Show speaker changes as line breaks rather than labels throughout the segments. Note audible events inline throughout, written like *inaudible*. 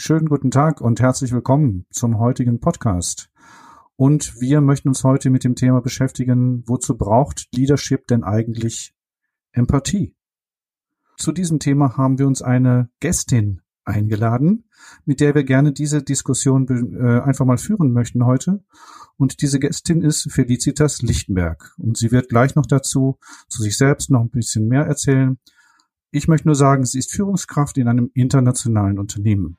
Schönen guten Tag und herzlich willkommen zum heutigen Podcast. Und wir möchten uns heute mit dem Thema beschäftigen, wozu braucht Leadership denn eigentlich Empathie? Zu diesem Thema haben wir uns eine Gästin eingeladen, mit der wir gerne diese Diskussion äh, einfach mal führen möchten heute. Und diese Gästin ist Felicitas Lichtenberg. Und sie wird gleich noch dazu zu sich selbst noch ein bisschen mehr erzählen. Ich möchte nur sagen, sie ist Führungskraft in einem internationalen Unternehmen.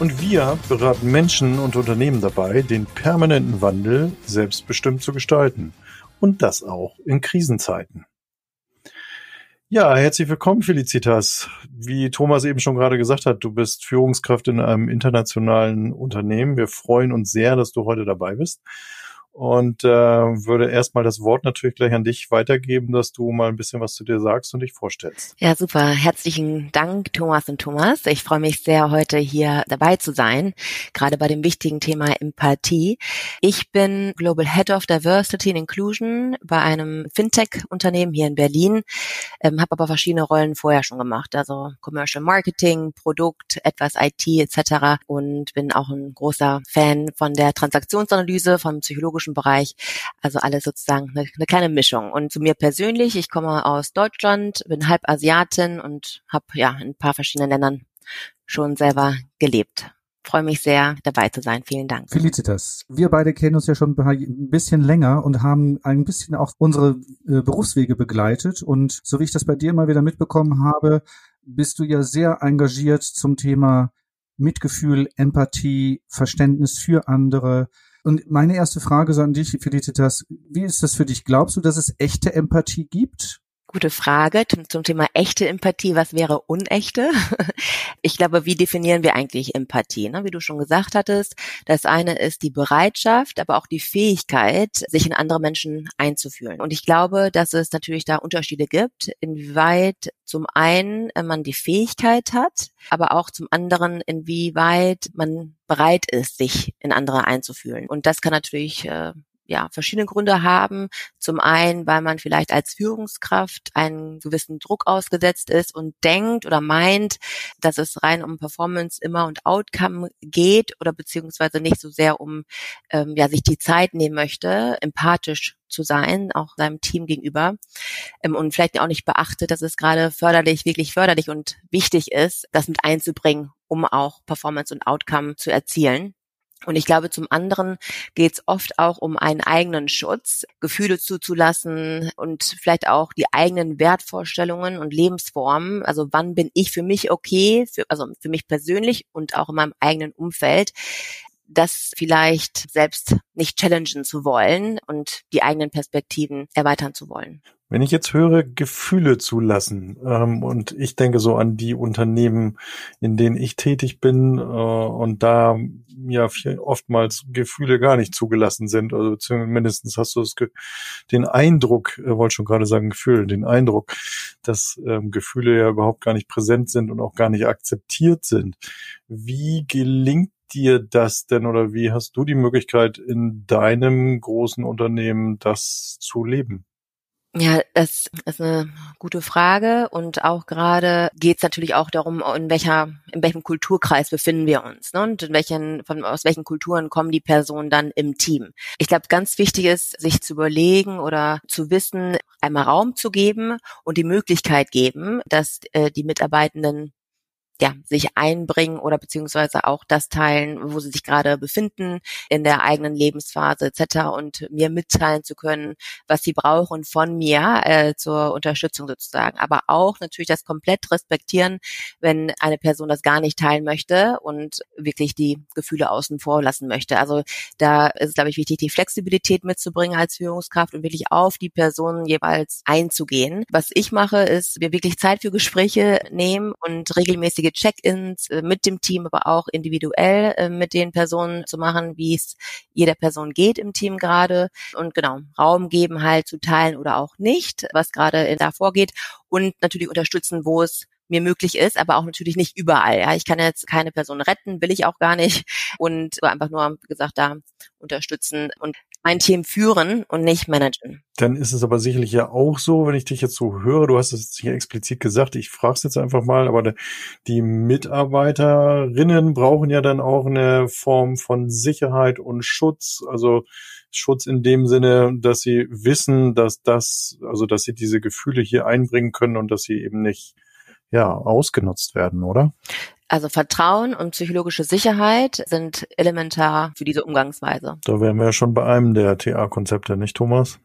Und wir beraten Menschen und Unternehmen dabei, den permanenten Wandel selbstbestimmt zu gestalten. Und das auch in Krisenzeiten. Ja, herzlich willkommen, Felicitas. Wie Thomas eben schon gerade gesagt hat, du bist Führungskraft in einem internationalen Unternehmen. Wir freuen uns sehr, dass du heute dabei bist und äh, würde erstmal das Wort natürlich gleich an dich weitergeben, dass du mal ein bisschen was zu dir sagst und dich vorstellst.
Ja, super. Herzlichen Dank, Thomas und Thomas. Ich freue mich sehr, heute hier dabei zu sein, gerade bei dem wichtigen Thema Empathie. Ich bin Global Head of Diversity and Inclusion bei einem Fintech-Unternehmen hier in Berlin, ähm, habe aber verschiedene Rollen vorher schon gemacht, also Commercial Marketing, Produkt, etwas IT etc. und bin auch ein großer Fan von der Transaktionsanalyse, vom psychologischen deutschen Bereich. Also alles sozusagen eine, eine kleine Mischung. Und zu mir persönlich, ich komme aus Deutschland, bin halb Asiatin und habe ja in ein paar verschiedenen Ländern schon selber gelebt freue mich sehr, dabei zu sein. Vielen Dank.
Felicitas, wir beide kennen uns ja schon ein bisschen länger und haben ein bisschen auch unsere äh, Berufswege begleitet. Und so wie ich das bei dir mal wieder mitbekommen habe, bist du ja sehr engagiert zum Thema Mitgefühl, Empathie, Verständnis für andere, und meine erste Frage so an dich, Felicitas, wie ist das für dich? Glaubst du, dass es echte Empathie gibt?
Gute Frage zum Thema echte Empathie. Was wäre unechte? *laughs* Ich glaube, wie definieren wir eigentlich Empathie? Ne? Wie du schon gesagt hattest, das eine ist die Bereitschaft, aber auch die Fähigkeit, sich in andere Menschen einzufühlen. Und ich glaube, dass es natürlich da Unterschiede gibt, inwieweit zum einen äh, man die Fähigkeit hat, aber auch zum anderen, inwieweit man bereit ist, sich in andere einzufühlen. Und das kann natürlich äh, ja, verschiedene Gründe haben. Zum einen, weil man vielleicht als Führungskraft einen gewissen Druck ausgesetzt ist und denkt oder meint, dass es rein um Performance immer und Outcome geht oder beziehungsweise nicht so sehr um, ähm, ja, sich die Zeit nehmen möchte, empathisch zu sein, auch seinem Team gegenüber ähm, und vielleicht auch nicht beachtet, dass es gerade förderlich, wirklich förderlich und wichtig ist, das mit einzubringen, um auch Performance und Outcome zu erzielen. Und ich glaube, zum anderen geht es oft auch um einen eigenen Schutz, Gefühle zuzulassen und vielleicht auch die eigenen Wertvorstellungen und Lebensformen. Also wann bin ich für mich okay, für, also für mich persönlich und auch in meinem eigenen Umfeld, das vielleicht selbst nicht challengen zu wollen und die eigenen Perspektiven erweitern zu wollen.
Wenn ich jetzt höre, Gefühle zulassen, ähm, und ich denke so an die Unternehmen, in denen ich tätig bin, äh, und da ja viel, oftmals Gefühle gar nicht zugelassen sind, also zumindest hast du das, den Eindruck, äh, wollte schon gerade sagen Gefühl, den Eindruck, dass ähm, Gefühle ja überhaupt gar nicht präsent sind und auch gar nicht akzeptiert sind. Wie gelingt dir das denn oder wie hast du die Möglichkeit in deinem großen Unternehmen das zu leben?
Ja, das ist eine gute Frage und auch gerade geht es natürlich auch darum, in welcher, in welchem Kulturkreis befinden wir uns ne? und in welchen, von, aus welchen Kulturen kommen die Personen dann im Team. Ich glaube, ganz wichtig ist, sich zu überlegen oder zu wissen, einmal Raum zu geben und die Möglichkeit geben, dass äh, die Mitarbeitenden ja, sich einbringen oder beziehungsweise auch das teilen, wo sie sich gerade befinden in der eigenen Lebensphase etc. und mir mitteilen zu können, was sie brauchen von mir äh, zur Unterstützung sozusagen. Aber auch natürlich das komplett respektieren, wenn eine Person das gar nicht teilen möchte und wirklich die Gefühle außen vor lassen möchte. Also da ist es, glaube ich, wichtig, die Flexibilität mitzubringen als Führungskraft und wirklich auf die Person jeweils einzugehen. Was ich mache, ist, wir wirklich Zeit für Gespräche nehmen und regelmäßige regelmäßige Check-ins äh, mit dem Team, aber auch individuell äh, mit den Personen zu machen, wie es jeder Person geht im Team gerade. Und genau Raum geben halt zu teilen oder auch nicht, was gerade da vorgeht. Und natürlich unterstützen, wo es mir möglich ist, aber auch natürlich nicht überall. Ja, ich kann jetzt keine Person retten, will ich auch gar nicht und einfach nur, wie gesagt, da unterstützen und ein Team führen und nicht managen.
Dann ist es aber sicherlich ja auch so, wenn ich dich jetzt so höre, du hast es hier explizit gesagt, ich frage es jetzt einfach mal, aber die Mitarbeiterinnen brauchen ja dann auch eine Form von Sicherheit und Schutz, also Schutz in dem Sinne, dass sie wissen, dass das, also dass sie diese Gefühle hier einbringen können und dass sie eben nicht ja, ausgenutzt werden, oder?
Also Vertrauen und psychologische Sicherheit sind elementar für diese Umgangsweise.
Da wären wir ja schon bei einem der TA-Konzepte, nicht Thomas?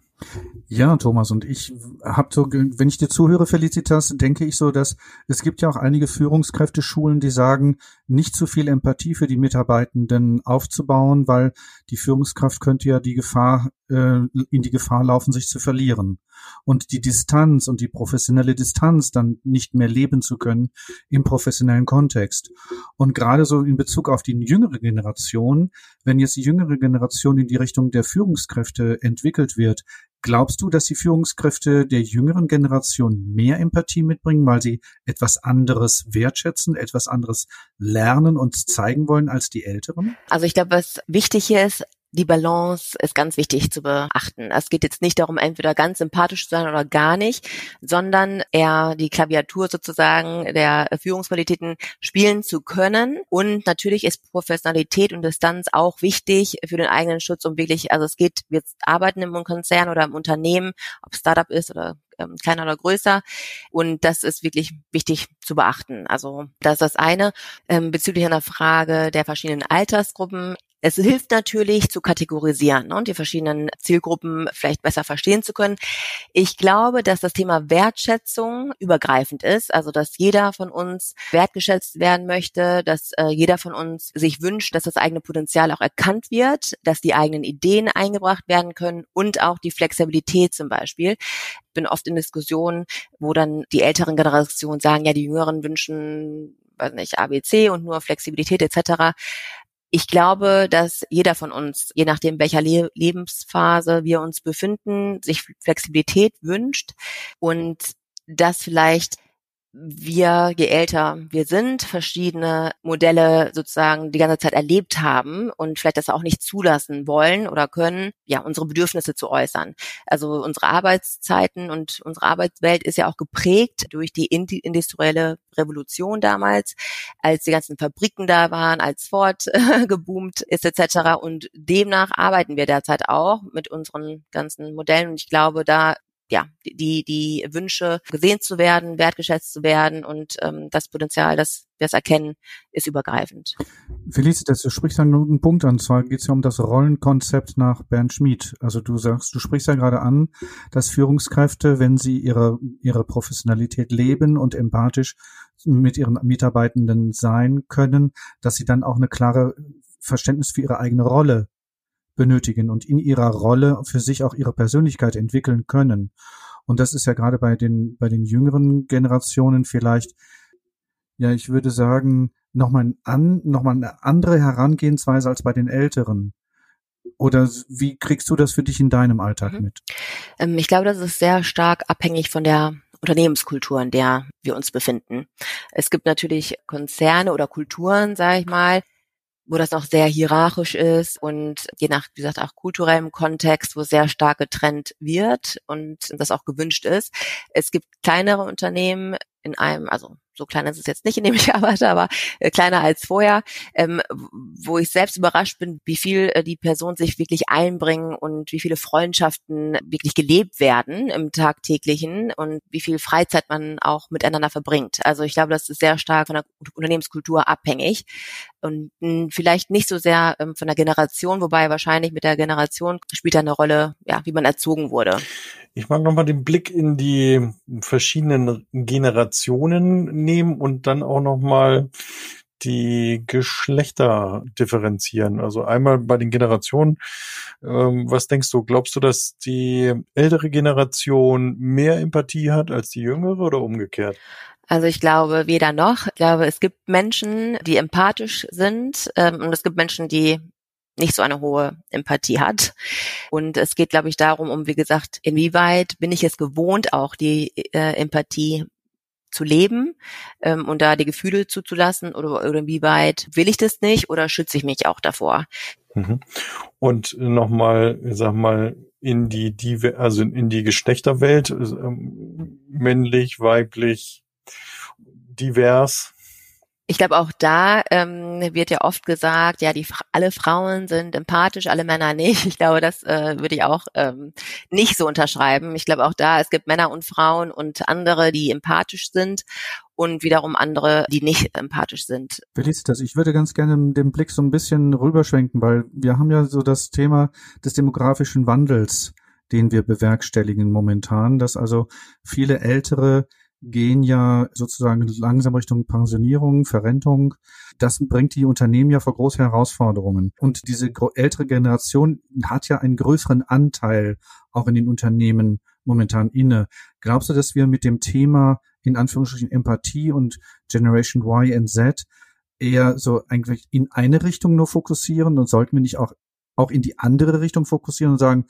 Ja, Thomas, und ich habe so, wenn ich dir zuhöre, Felicitas, denke ich so, dass es gibt ja auch einige Führungskräfteschulen, die sagen, nicht zu viel Empathie für die Mitarbeitenden aufzubauen, weil die Führungskraft könnte ja die Gefahr, äh, in die Gefahr laufen, sich zu verlieren. Und die Distanz und die professionelle Distanz dann nicht mehr leben zu können im professionellen Kontext. Und gerade so in Bezug auf die jüngere Generation, wenn jetzt die jüngere Generation in die Richtung der Führungskräfte entwickelt wird, Glaubst du, dass die Führungskräfte der jüngeren Generation mehr Empathie mitbringen, weil sie etwas anderes wertschätzen, etwas anderes lernen und zeigen wollen als die Älteren?
Also ich glaube, was wichtig hier ist, die Balance ist ganz wichtig zu beachten. Es geht jetzt nicht darum, entweder ganz sympathisch zu sein oder gar nicht, sondern eher die Klaviatur sozusagen der Führungsqualitäten spielen zu können. Und natürlich ist Professionalität und Distanz auch wichtig für den eigenen Schutz, um wirklich, also es geht, wir arbeiten im Konzern oder im Unternehmen, ob Startup ist oder ähm, kleiner oder größer. Und das ist wirklich wichtig zu beachten. Also das ist das eine. Ähm, bezüglich einer Frage der verschiedenen Altersgruppen. Es hilft natürlich zu kategorisieren ne, und die verschiedenen Zielgruppen vielleicht besser verstehen zu können. Ich glaube, dass das Thema Wertschätzung übergreifend ist, also dass jeder von uns wertgeschätzt werden möchte, dass äh, jeder von uns sich wünscht, dass das eigene Potenzial auch erkannt wird, dass die eigenen Ideen eingebracht werden können und auch die Flexibilität zum Beispiel. Bin oft in Diskussionen, wo dann die älteren Generationen sagen, ja, die Jüngeren wünschen weiß nicht, ABC und nur Flexibilität etc ich glaube, dass jeder von uns, je nachdem welcher Le Lebensphase wir uns befinden, sich Flexibilität wünscht und das vielleicht wir, je älter wir sind, verschiedene Modelle sozusagen die ganze Zeit erlebt haben und vielleicht das auch nicht zulassen wollen oder können, ja, unsere Bedürfnisse zu äußern. Also unsere Arbeitszeiten und unsere Arbeitswelt ist ja auch geprägt durch die industrielle Revolution damals, als die ganzen Fabriken da waren, als Ford *laughs* geboomt ist etc. Und demnach arbeiten wir derzeit auch mit unseren ganzen Modellen. Und ich glaube, da ja, die, die Wünsche gesehen zu werden, wertgeschätzt zu werden und ähm, das Potenzial, das wir es erkennen, ist übergreifend.
Felicitas, du sprichst einen guten Punkt an, zwar geht es ja um das Rollenkonzept nach Bernd Schmid. Also du sagst, du sprichst ja gerade an, dass Führungskräfte, wenn sie ihre, ihre Professionalität leben und empathisch mit ihren Mitarbeitenden sein können, dass sie dann auch eine klare Verständnis für ihre eigene Rolle benötigen und in ihrer Rolle für sich auch ihre Persönlichkeit entwickeln können. Und das ist ja gerade bei den, bei den jüngeren Generationen vielleicht, ja, ich würde sagen, nochmal an, nochmal eine andere Herangehensweise als bei den älteren. Oder wie kriegst du das für dich in deinem Alltag mhm. mit?
Ähm, ich glaube, das ist sehr stark abhängig von der Unternehmenskultur, in der wir uns befinden. Es gibt natürlich Konzerne oder Kulturen, sage ich mal, wo das noch sehr hierarchisch ist und je nach, wie gesagt, auch kulturellem Kontext, wo sehr stark getrennt wird und das auch gewünscht ist. Es gibt kleinere Unternehmen in einem, also so klein ist es jetzt nicht, in dem ich *laughs* arbeite, aber äh, kleiner als vorher, ähm, wo ich selbst überrascht bin, wie viel äh, die Personen sich wirklich einbringen und wie viele Freundschaften wirklich gelebt werden im tagtäglichen und wie viel Freizeit man auch miteinander verbringt. Also ich glaube, das ist sehr stark von der Unternehmenskultur abhängig und hm, vielleicht nicht so sehr ähm, von der Generation, wobei wahrscheinlich mit der Generation spielt da eine Rolle, ja, wie man erzogen wurde.
Ich mag nochmal den Blick in die verschiedenen Generationen nehmen und dann auch nochmal die Geschlechter differenzieren. Also einmal bei den Generationen. Ähm, was denkst du? Glaubst du, dass die ältere Generation mehr Empathie hat als die jüngere oder umgekehrt?
Also ich glaube weder noch. Ich glaube, es gibt Menschen, die empathisch sind ähm, und es gibt Menschen, die nicht so eine hohe Empathie hat. Und es geht, glaube ich, darum, um, wie gesagt, inwieweit bin ich es gewohnt, auch die äh, Empathie zu leben ähm, und da die Gefühle zuzulassen oder, oder inwieweit will ich das nicht oder schütze ich mich auch davor?
Mhm. Und nochmal, sag mal, in die, die also in die Geschlechterwelt, ähm, männlich, weiblich, divers,
ich glaube, auch da ähm, wird ja oft gesagt, ja, die alle Frauen sind empathisch, alle Männer nicht. Ich glaube, das äh, würde ich auch ähm, nicht so unterschreiben. Ich glaube auch da, es gibt Männer und Frauen und andere, die empathisch sind und wiederum andere, die nicht empathisch sind.
Felicitas, ich würde ganz gerne den Blick so ein bisschen rüberschwenken, weil wir haben ja so das Thema des demografischen Wandels, den wir bewerkstelligen momentan, dass also viele ältere gehen ja sozusagen langsam Richtung Pensionierung, Verrentung. Das bringt die Unternehmen ja vor große Herausforderungen. Und diese ältere Generation hat ja einen größeren Anteil auch in den Unternehmen momentan inne. Glaubst du, dass wir mit dem Thema in Anführungsstrichen Empathie und Generation Y and Z eher so eigentlich in eine Richtung nur fokussieren und sollten wir nicht auch, auch in die andere Richtung fokussieren und sagen,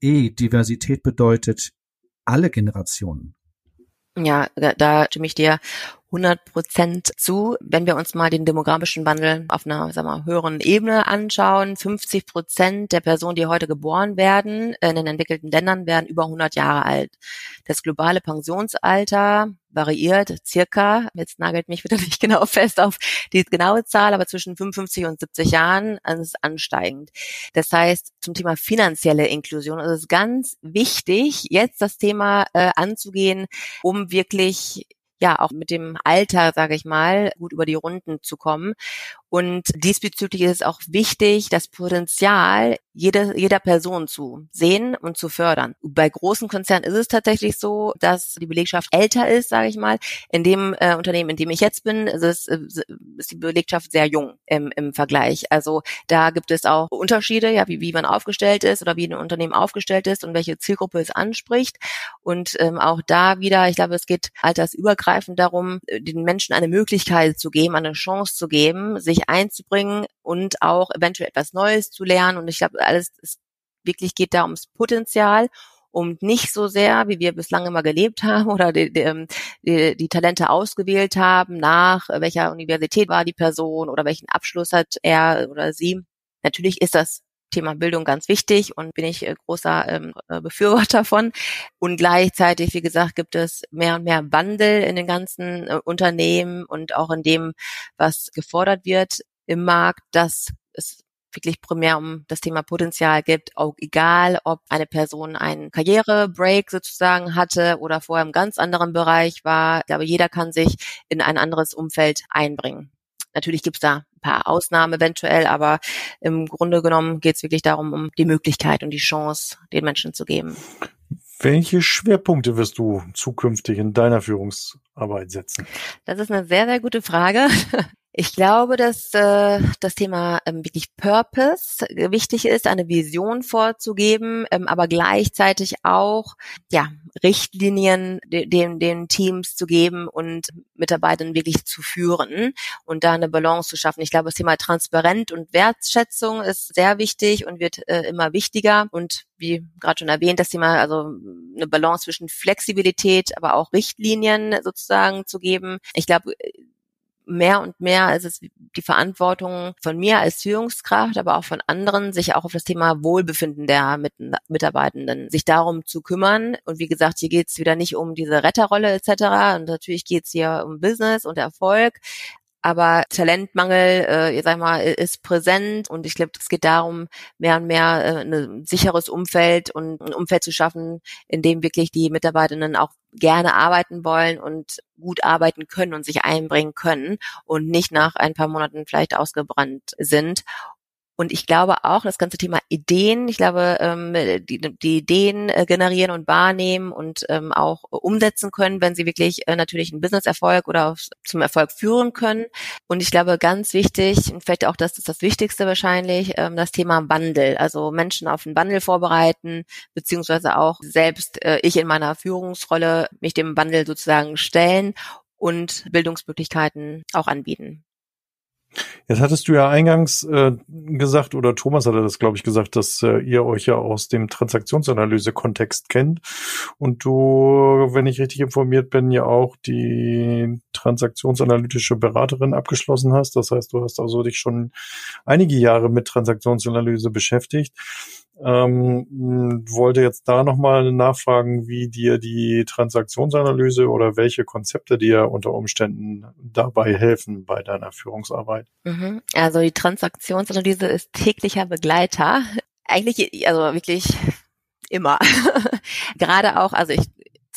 eh, Diversität bedeutet alle Generationen?
Ja, da, stimme ich dir 100 Prozent zu. Wenn wir uns mal den demografischen Wandel auf einer sagen wir, höheren Ebene anschauen, 50 Prozent der Personen, die heute geboren werden, in den entwickelten Ländern werden über 100 Jahre alt. Das globale Pensionsalter variiert circa, jetzt nagelt mich wieder *laughs* nicht genau fest auf die genaue Zahl, aber zwischen 55 und 70 Jahren also ist ansteigend. Das heißt, zum Thema finanzielle Inklusion ist es ganz wichtig, jetzt das Thema äh, anzugehen, um wirklich ja auch mit dem Alter, sage ich mal, gut über die Runden zu kommen. Und diesbezüglich ist es auch wichtig, das Potenzial jeder, jeder Person zu sehen und zu fördern. Bei großen Konzernen ist es tatsächlich so, dass die Belegschaft älter ist, sage ich mal. In dem äh, Unternehmen, in dem ich jetzt bin, ist, es, äh, ist die Belegschaft sehr jung im, im Vergleich. Also da gibt es auch Unterschiede, ja, wie, wie man aufgestellt ist oder wie ein Unternehmen aufgestellt ist und welche Zielgruppe es anspricht. Und ähm, auch da wieder, ich glaube, es geht altersübergreifend darum, äh, den Menschen eine Möglichkeit zu geben, eine Chance zu geben, sich sich einzubringen und auch eventuell etwas Neues zu lernen. Und ich glaube, alles es wirklich geht da ums Potenzial um nicht so sehr, wie wir bislang immer gelebt haben *laughs* oder die, ähm, die, die Talente ausgewählt haben, nach welcher Universität war die Person oder welchen Abschluss hat er oder sie. Natürlich ist das Thema Bildung ganz wichtig und bin ich äh, großer ähm, äh, Befürworter von. Und gleichzeitig, wie gesagt, gibt es mehr und mehr Wandel in den ganzen äh, Unternehmen und auch in dem, was gefordert wird im Markt, dass es wirklich primär um das Thema Potenzial gibt, auch egal, ob eine Person einen Karrierebreak sozusagen hatte oder vorher im ganz anderen Bereich war. Ich glaube, jeder kann sich in ein anderes Umfeld einbringen. Natürlich gibt es da paar Ausnahmen eventuell, aber im Grunde genommen geht es wirklich darum, um die Möglichkeit und die Chance den Menschen zu geben.
Welche Schwerpunkte wirst du zukünftig in deiner Führungsarbeit setzen?
Das ist eine sehr, sehr gute Frage. *laughs* Ich glaube, dass äh, das Thema ähm, wirklich Purpose wichtig ist, eine Vision vorzugeben, ähm, aber gleichzeitig auch ja Richtlinien den, den Teams zu geben und Mitarbeitern wirklich zu führen und da eine Balance zu schaffen. Ich glaube, das Thema Transparent und Wertschätzung ist sehr wichtig und wird äh, immer wichtiger und wie gerade schon erwähnt, das Thema, also eine Balance zwischen Flexibilität, aber auch Richtlinien sozusagen zu geben. Ich glaube, mehr und mehr ist es die Verantwortung von mir als Führungskraft, aber auch von anderen, sich auch auf das Thema Wohlbefinden der Mitarbeitenden, sich darum zu kümmern. Und wie gesagt, hier geht es wieder nicht um diese Retterrolle etc. Und natürlich geht es hier um Business und Erfolg, aber Talentmangel, äh, sag mal, ist präsent und ich glaube, es geht darum, mehr und mehr äh, ein sicheres Umfeld und ein Umfeld zu schaffen, in dem wirklich die Mitarbeitenden auch gerne arbeiten wollen und gut arbeiten können und sich einbringen können und nicht nach ein paar Monaten vielleicht ausgebrannt sind. Und ich glaube auch, das ganze Thema Ideen, ich glaube, ähm, die, die Ideen äh, generieren und wahrnehmen und ähm, auch umsetzen können, wenn sie wirklich äh, natürlich einen Business-Erfolg oder zum Erfolg führen können. Und ich glaube, ganz wichtig, und vielleicht auch das ist das Wichtigste wahrscheinlich, ähm, das Thema Wandel. Also Menschen auf den Wandel vorbereiten, beziehungsweise auch selbst äh, ich in meiner Führungsrolle mich dem Wandel sozusagen stellen und Bildungsmöglichkeiten auch anbieten.
Jetzt hattest du ja eingangs äh, gesagt, oder Thomas hatte das, glaube ich, gesagt, dass äh, ihr euch ja aus dem Transaktionsanalyse-Kontext kennt und du, wenn ich richtig informiert bin, ja auch die transaktionsanalytische Beraterin abgeschlossen hast. Das heißt, du hast also dich schon einige Jahre mit Transaktionsanalyse beschäftigt. Ähm, wollte jetzt da nochmal nachfragen, wie dir die Transaktionsanalyse oder welche Konzepte dir unter Umständen dabei helfen bei deiner Führungsarbeit.
Mhm. Also die Transaktionsanalyse ist täglicher Begleiter. Eigentlich, also wirklich immer. *laughs* Gerade auch, also ich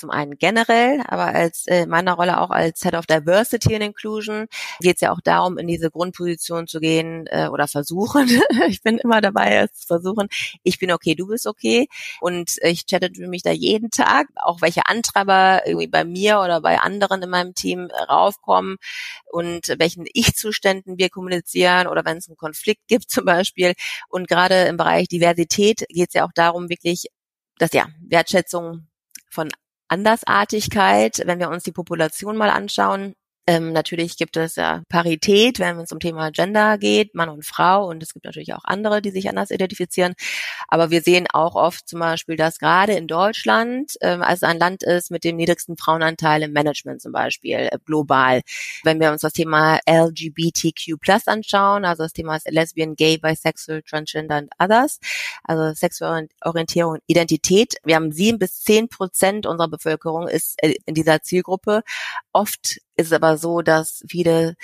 zum einen generell, aber als äh, meiner Rolle auch als Head of Diversity and Inclusion geht es ja auch darum, in diese Grundposition zu gehen äh, oder versuchen. *laughs* ich bin immer dabei, es zu versuchen. Ich bin okay, du bist okay. Und ich chatte mich da jeden Tag, auch welche Antreiber irgendwie bei mir oder bei anderen in meinem Team raufkommen und welchen Ich-Zuständen wir kommunizieren oder wenn es einen Konflikt gibt zum Beispiel. Und gerade im Bereich Diversität geht es ja auch darum, wirklich dass ja Wertschätzung von Andersartigkeit, wenn wir uns die Population mal anschauen, ähm, natürlich gibt es ja Parität, wenn es um Thema Gender geht, Mann und Frau. Und es gibt natürlich auch andere, die sich anders identifizieren. Aber wir sehen auch oft zum Beispiel, dass gerade in Deutschland, ähm, also ein Land ist mit dem niedrigsten Frauenanteil im Management zum Beispiel, äh, global. Wenn wir uns das Thema LGBTQ Plus anschauen, also das Thema Lesbian, Gay, Bisexual, Transgender and Others, also sexuelle Orientierung und Identität. Wir haben sieben bis zehn Prozent unserer Bevölkerung ist äh, in dieser Zielgruppe. Oft ist es aber so, dass viele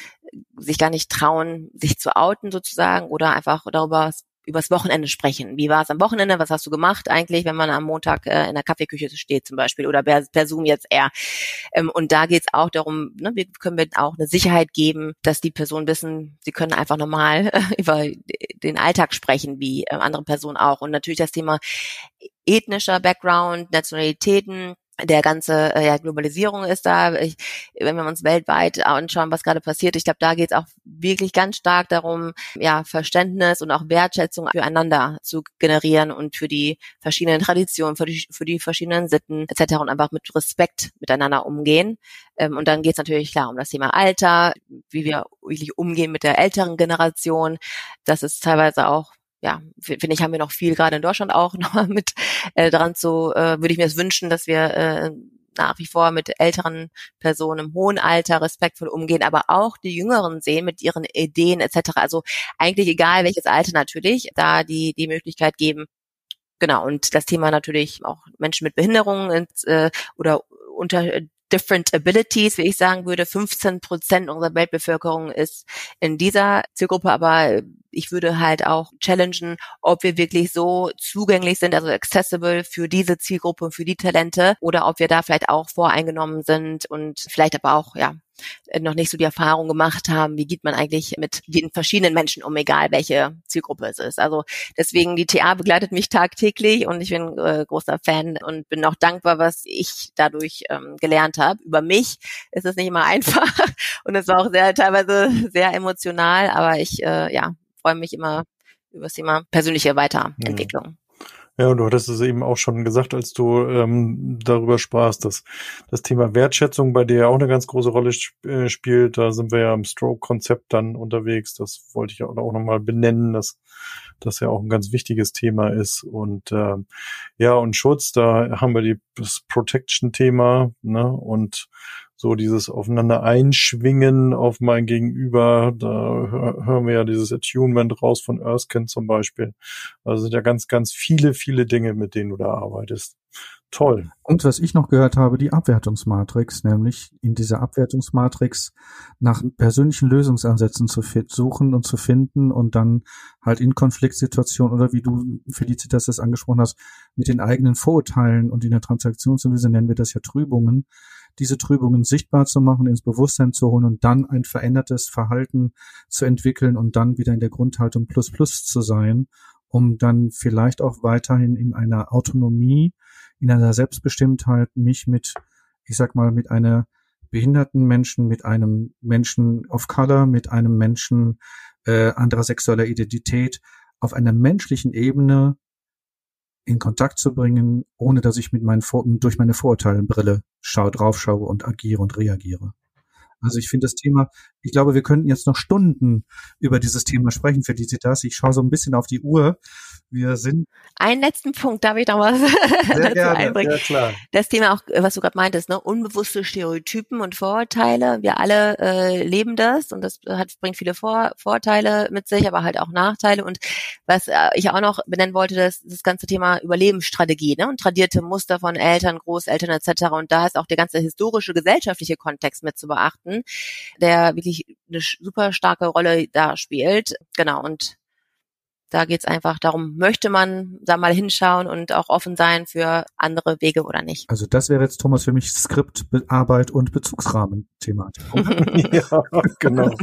sich gar nicht trauen, sich zu outen sozusagen oder einfach darüber übers Wochenende sprechen. Wie war es am Wochenende? Was hast du gemacht eigentlich, wenn man am Montag äh, in der Kaffeeküche steht zum Beispiel oder per, per Zoom jetzt eher? Ähm, und da geht es auch darum, ne, wir können wir auch eine Sicherheit geben, dass die Personen wissen, sie können einfach normal äh, *laughs* über den Alltag sprechen, wie äh, andere Personen auch. Und natürlich das Thema ethnischer Background, Nationalitäten, der ganze äh, ja, Globalisierung ist da. Ich, wenn wir uns weltweit anschauen, was gerade passiert, ich glaube, da geht es auch wirklich ganz stark darum, ja, Verständnis und auch Wertschätzung füreinander zu generieren und für die verschiedenen Traditionen, für die, für die verschiedenen Sitten etc. und einfach mit Respekt miteinander umgehen. Ähm, und dann geht es natürlich klar um das Thema Alter, wie wir wirklich umgehen mit der älteren Generation. Das ist teilweise auch ja, finde ich, haben wir noch viel gerade in Deutschland auch *laughs* noch mit äh, dran zu, äh, würde ich mir es wünschen, dass wir äh, nach wie vor mit älteren Personen im hohen Alter respektvoll umgehen, aber auch die Jüngeren sehen mit ihren Ideen etc. Also eigentlich egal welches Alter natürlich, da die die Möglichkeit geben. Genau und das Thema natürlich auch Menschen mit Behinderungen äh, oder unter Different Abilities, wie ich sagen würde. 15 Prozent unserer Weltbevölkerung ist in dieser Zielgruppe, aber ich würde halt auch challengen, ob wir wirklich so zugänglich sind, also accessible für diese Zielgruppe für die Talente oder ob wir da vielleicht auch voreingenommen sind und vielleicht aber auch, ja, noch nicht so die Erfahrung gemacht haben, wie geht man eigentlich mit den verschiedenen Menschen um, egal welche Zielgruppe es ist. Also deswegen, die TA begleitet mich tagtäglich und ich bin äh, großer Fan und bin auch dankbar, was ich dadurch ähm, gelernt habe. Über mich ist es nicht immer *laughs* einfach und es war auch sehr teilweise sehr emotional, aber ich äh, ja, freue mich immer über das Thema persönliche Weiterentwicklung.
Ja, du hattest es eben auch schon gesagt, als du ähm, darüber sprachst, dass das Thema Wertschätzung bei dir auch eine ganz große Rolle sp äh, spielt. Da sind wir ja im Stroke-Konzept dann unterwegs. Das wollte ich auch nochmal benennen, dass das ja auch ein ganz wichtiges Thema ist. Und äh, ja, und Schutz, da haben wir die, das Protection-Thema, ne? Und so dieses aufeinander einschwingen auf mein Gegenüber. Da hören wir ja dieses Attunement raus von Erskine zum Beispiel. Also sind ja ganz, ganz viele, viele Dinge, mit denen du da arbeitest. Toll.
Und was ich noch gehört habe, die Abwertungsmatrix, nämlich in dieser Abwertungsmatrix nach persönlichen Lösungsansätzen zu suchen und zu finden und dann halt in Konfliktsituationen oder wie du, Felicitas, das angesprochen hast, mit den eigenen Vorurteilen und in der Transaktionsanalyse nennen wir das ja Trübungen, diese Trübungen sichtbar zu machen, ins Bewusstsein zu holen und dann ein verändertes Verhalten zu entwickeln und dann wieder in der Grundhaltung plus plus zu sein, um dann vielleicht auch weiterhin in einer Autonomie, in einer Selbstbestimmtheit mich mit, ich sag mal, mit einer behinderten Menschen, mit einem Menschen of Color, mit einem Menschen äh, anderer sexueller Identität auf einer menschlichen Ebene in Kontakt zu bringen, ohne dass ich mit meinen Vor durch meine Vorurteilenbrille schau, draufschaue und agiere und reagiere. Also ich finde das Thema, ich glaube, wir könnten jetzt noch Stunden über dieses Thema sprechen, Felicitas. Ich schaue so ein bisschen auf die Uhr. Wir sind.
Einen letzten Punkt, darf ich noch was *laughs*
Sehr gerne,
einbringen?
Ja, klar.
Das Thema auch, was du gerade meintest, ne? unbewusste Stereotypen und Vorurteile. Wir alle äh, leben das und das hat, bringt viele Vor Vorteile mit sich, aber halt auch Nachteile. Und was äh, ich auch noch benennen wollte, das, das ganze Thema Überlebensstrategie ne? und tradierte Muster von Eltern, Großeltern etc. Und da ist auch der ganze historische, gesellschaftliche Kontext mit zu beachten, der wirklich eine super starke Rolle da spielt. Genau, und da geht's einfach darum, möchte man da mal hinschauen und auch offen sein für andere Wege oder nicht.
Also das wäre jetzt, Thomas, für mich Skript, Arbeit und Bezugsrahmen-Thematik. *laughs*
ja, genau.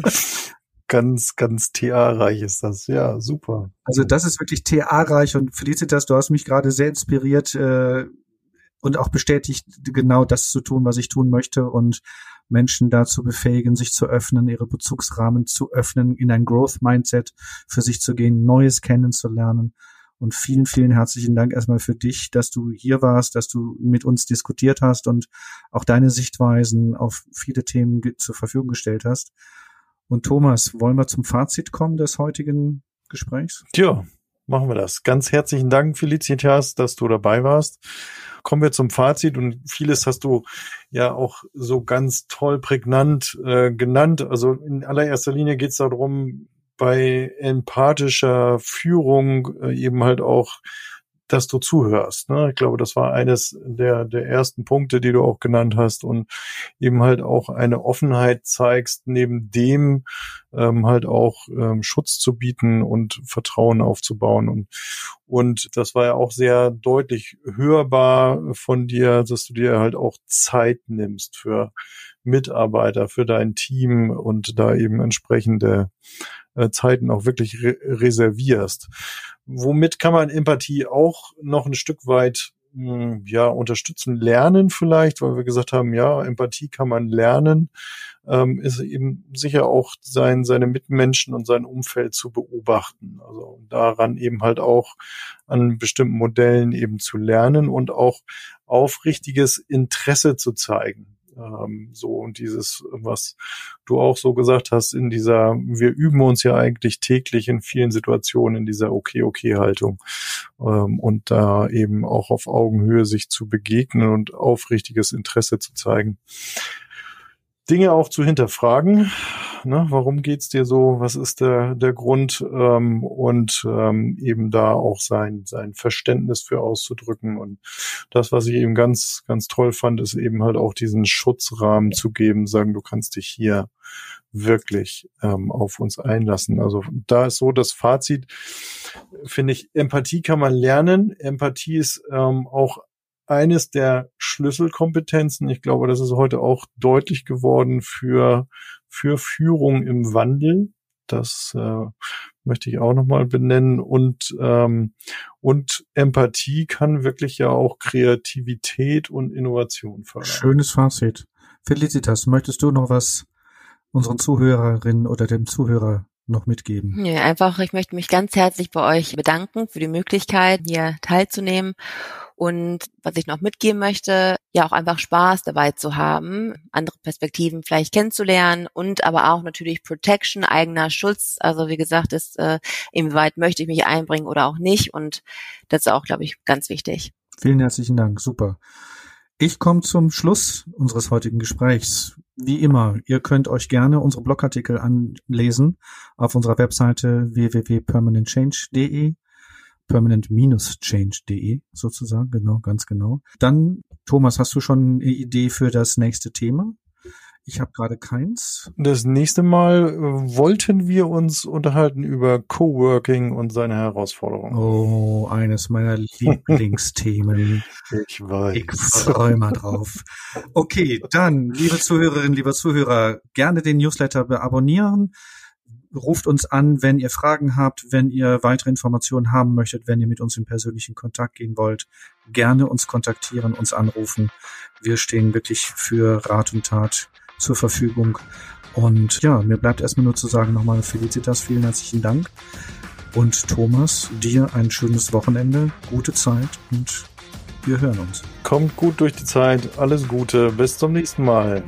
Ganz, ganz TA-reich ist das. Ja, super.
Also das ist wirklich TA-reich und Felicitas, du hast mich gerade sehr inspiriert äh, und auch bestätigt, genau das zu tun, was ich tun möchte und Menschen dazu befähigen, sich zu öffnen, ihre Bezugsrahmen zu öffnen, in ein Growth-Mindset für sich zu gehen, Neues kennenzulernen. Und vielen, vielen herzlichen Dank erstmal für dich, dass du hier warst, dass du mit uns diskutiert hast und auch deine Sichtweisen auf viele Themen zur Verfügung gestellt hast. Und Thomas, wollen wir zum Fazit kommen des heutigen Gesprächs?
Tja, machen wir das. Ganz herzlichen Dank, Felicitas, dass du dabei warst. Kommen wir zum Fazit und vieles hast du ja auch so ganz toll prägnant äh, genannt. Also in allererster Linie geht es darum, bei empathischer Führung äh, eben halt auch dass du zuhörst. Ne? Ich glaube, das war eines der, der ersten Punkte, die du auch genannt hast und eben halt auch eine Offenheit zeigst, neben dem ähm, halt auch ähm, Schutz zu bieten und Vertrauen aufzubauen. Und, und das war ja auch sehr deutlich hörbar von dir, dass du dir halt auch Zeit nimmst für Mitarbeiter, für dein Team und da eben entsprechende äh, Zeiten auch wirklich re reservierst. Womit kann man Empathie auch noch ein Stück weit hm, ja unterstützen, lernen vielleicht, weil wir gesagt haben, ja, Empathie kann man lernen, ähm, ist eben sicher auch sein, seine Mitmenschen und sein Umfeld zu beobachten. Also daran eben halt auch an bestimmten Modellen eben zu lernen und auch aufrichtiges Interesse zu zeigen. Ähm, so und dieses, was du auch so gesagt hast, in dieser, wir üben uns ja eigentlich täglich in vielen Situationen in dieser Okay-Okay-Haltung ähm, und da eben auch auf Augenhöhe sich zu begegnen und aufrichtiges Interesse zu zeigen. Dinge auch zu hinterfragen. Ne? Warum geht's dir so? Was ist der, der Grund? Ähm, und ähm, eben da auch sein, sein Verständnis für auszudrücken. Und das, was ich eben ganz, ganz toll fand, ist eben halt auch diesen Schutzrahmen zu geben, sagen, du kannst dich hier wirklich ähm, auf uns einlassen. Also da ist so das Fazit, finde ich, Empathie kann man lernen. Empathie ist ähm, auch eines der Schlüsselkompetenzen. Ich glaube, das ist heute auch deutlich geworden für, für Führung im Wandel. Das äh, möchte ich auch nochmal benennen. Und, ähm, und Empathie kann wirklich ja auch Kreativität und Innovation fördern.
Schönes Fazit. Felicitas, möchtest du noch was unseren Zuhörerinnen oder dem Zuhörer noch mitgeben?
Ja, einfach, ich möchte mich ganz herzlich bei euch bedanken für die Möglichkeit, hier teilzunehmen. Und was ich noch mitgeben möchte, ja auch einfach Spaß dabei zu haben, andere Perspektiven vielleicht kennenzulernen und aber auch natürlich Protection, eigener Schutz. Also wie gesagt, ist, äh, inwieweit möchte ich mich einbringen oder auch nicht. Und das ist auch, glaube ich, ganz wichtig.
Vielen herzlichen Dank. Super. Ich komme zum Schluss unseres heutigen Gesprächs. Wie immer, ihr könnt euch gerne unsere Blogartikel anlesen auf unserer Webseite www.permanentchange.de permanent-change.de sozusagen, genau, ganz genau. Dann, Thomas, hast du schon eine Idee für das nächste Thema? Ich habe gerade keins.
Das nächste Mal äh, wollten wir uns unterhalten über Coworking und seine Herausforderungen.
Oh, eines meiner Lieblingsthemen. *laughs*
ich weiß.
Ich freue mal drauf. Okay, dann, liebe Zuhörerinnen, lieber Zuhörer, gerne den Newsletter abonnieren. Ruft uns an, wenn ihr Fragen habt, wenn ihr weitere Informationen haben möchtet, wenn ihr mit uns in persönlichen Kontakt gehen wollt. Gerne uns kontaktieren, uns anrufen. Wir stehen wirklich für Rat und Tat zur Verfügung. Und ja, mir bleibt erstmal nur zu sagen nochmal Felicitas, vielen herzlichen Dank. Und Thomas, dir ein schönes Wochenende, gute Zeit und wir hören uns.
Kommt gut durch die Zeit, alles Gute, bis zum nächsten Mal.